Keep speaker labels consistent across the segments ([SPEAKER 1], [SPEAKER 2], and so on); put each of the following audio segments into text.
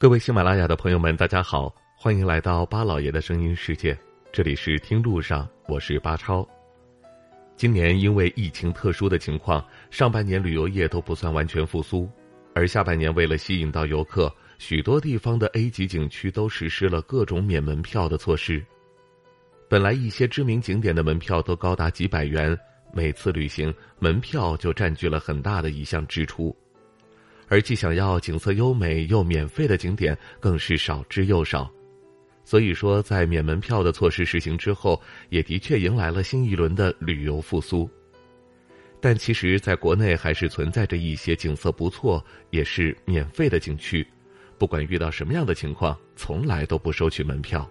[SPEAKER 1] 各位喜马拉雅的朋友们，大家好，欢迎来到巴老爷的声音世界。这里是听路上，我是巴超。今年因为疫情特殊的情况，上半年旅游业都不算完全复苏，而下半年为了吸引到游客，许多地方的 A 级景区都实施了各种免门票的措施。本来一些知名景点的门票都高达几百元，每次旅行门票就占据了很大的一项支出。而既想要景色优美又免费的景点更是少之又少，所以说在免门票的措施实行之后，也的确迎来了新一轮的旅游复苏。但其实，在国内还是存在着一些景色不错也是免费的景区，不管遇到什么样的情况，从来都不收取门票。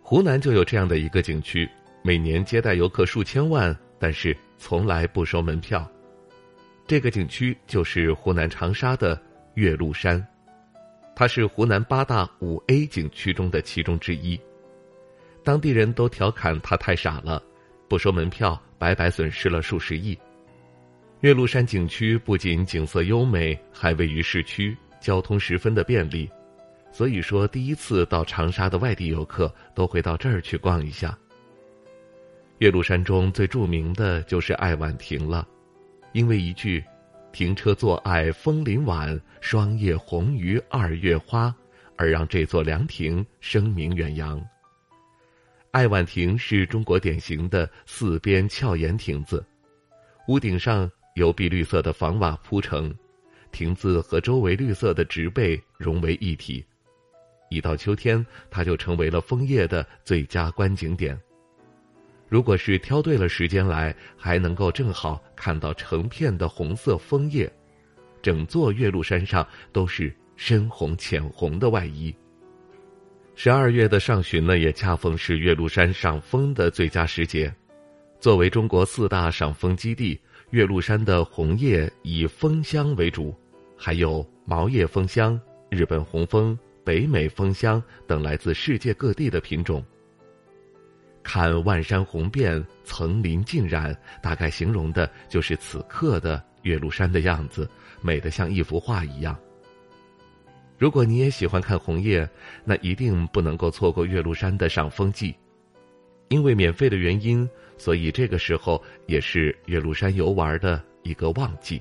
[SPEAKER 1] 湖南就有这样的一个景区，每年接待游客数千万，但是从来不收门票。这个景区就是湖南长沙的岳麓山，它是湖南八大五 A 景区中的其中之一。当地人都调侃它太傻了，不收门票，白白损失了数十亿。岳麓山景区不仅景色优美，还位于市区，交通十分的便利，所以说第一次到长沙的外地游客都会到这儿去逛一下。岳麓山中最著名的就是爱晚亭了。因为一句“停车坐爱枫林晚，霜叶红于二月花”，而让这座凉亭声名远扬。爱晚亭是中国典型的四边翘檐亭子，屋顶上由碧绿色的房瓦铺成，亭子和周围绿色的植被融为一体。一到秋天，它就成为了枫叶的最佳观景点。如果是挑对了时间来，还能够正好看到成片的红色枫叶，整座岳麓山上都是深红、浅红的外衣。十二月的上旬呢，也恰逢是岳麓山赏枫的最佳时节。作为中国四大赏枫基地，岳麓山的红叶以枫香为主，还有毛叶枫香、日本红枫、北美枫香等来自世界各地的品种。看万山红遍，层林尽染，大概形容的就是此刻的岳麓山的样子，美得像一幅画一样。如果你也喜欢看红叶，那一定不能够错过岳麓山的赏枫季，因为免费的原因，所以这个时候也是岳麓山游玩的一个旺季。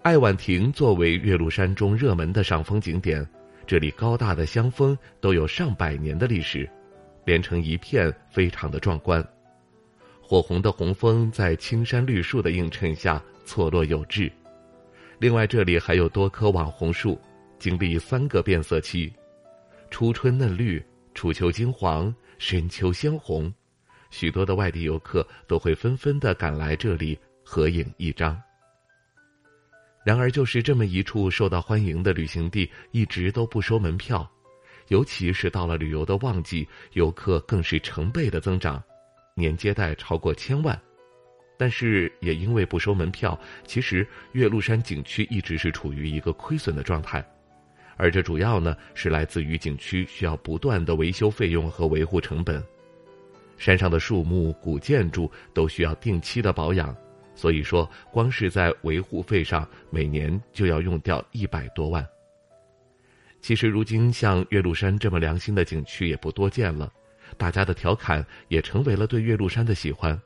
[SPEAKER 1] 爱晚亭作为岳麓山中热门的赏枫景点，这里高大的香枫都有上百年的历史。连成一片，非常的壮观。火红的红枫在青山绿树的映衬下错落有致。另外，这里还有多棵网红树，经历三个变色期：初春嫩绿，初秋金黄，深秋鲜红。许多的外地游客都会纷纷的赶来这里合影一张。然而，就是这么一处受到欢迎的旅行地，一直都不收门票。尤其是到了旅游的旺季，游客更是成倍的增长，年接待超过千万。但是也因为不收门票，其实岳麓山景区一直是处于一个亏损的状态，而这主要呢是来自于景区需要不断的维修费用和维护成本。山上的树木、古建筑都需要定期的保养，所以说光是在维护费上，每年就要用掉一百多万。其实，如今像岳麓山这么良心的景区也不多见了，大家的调侃也成为了对岳麓山的喜欢。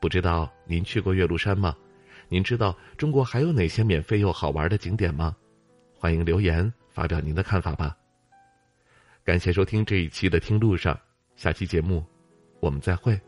[SPEAKER 1] 不知道您去过岳麓山吗？您知道中国还有哪些免费又好玩的景点吗？欢迎留言发表您的看法吧。感谢收听这一期的《听路上》，下期节目我们再会。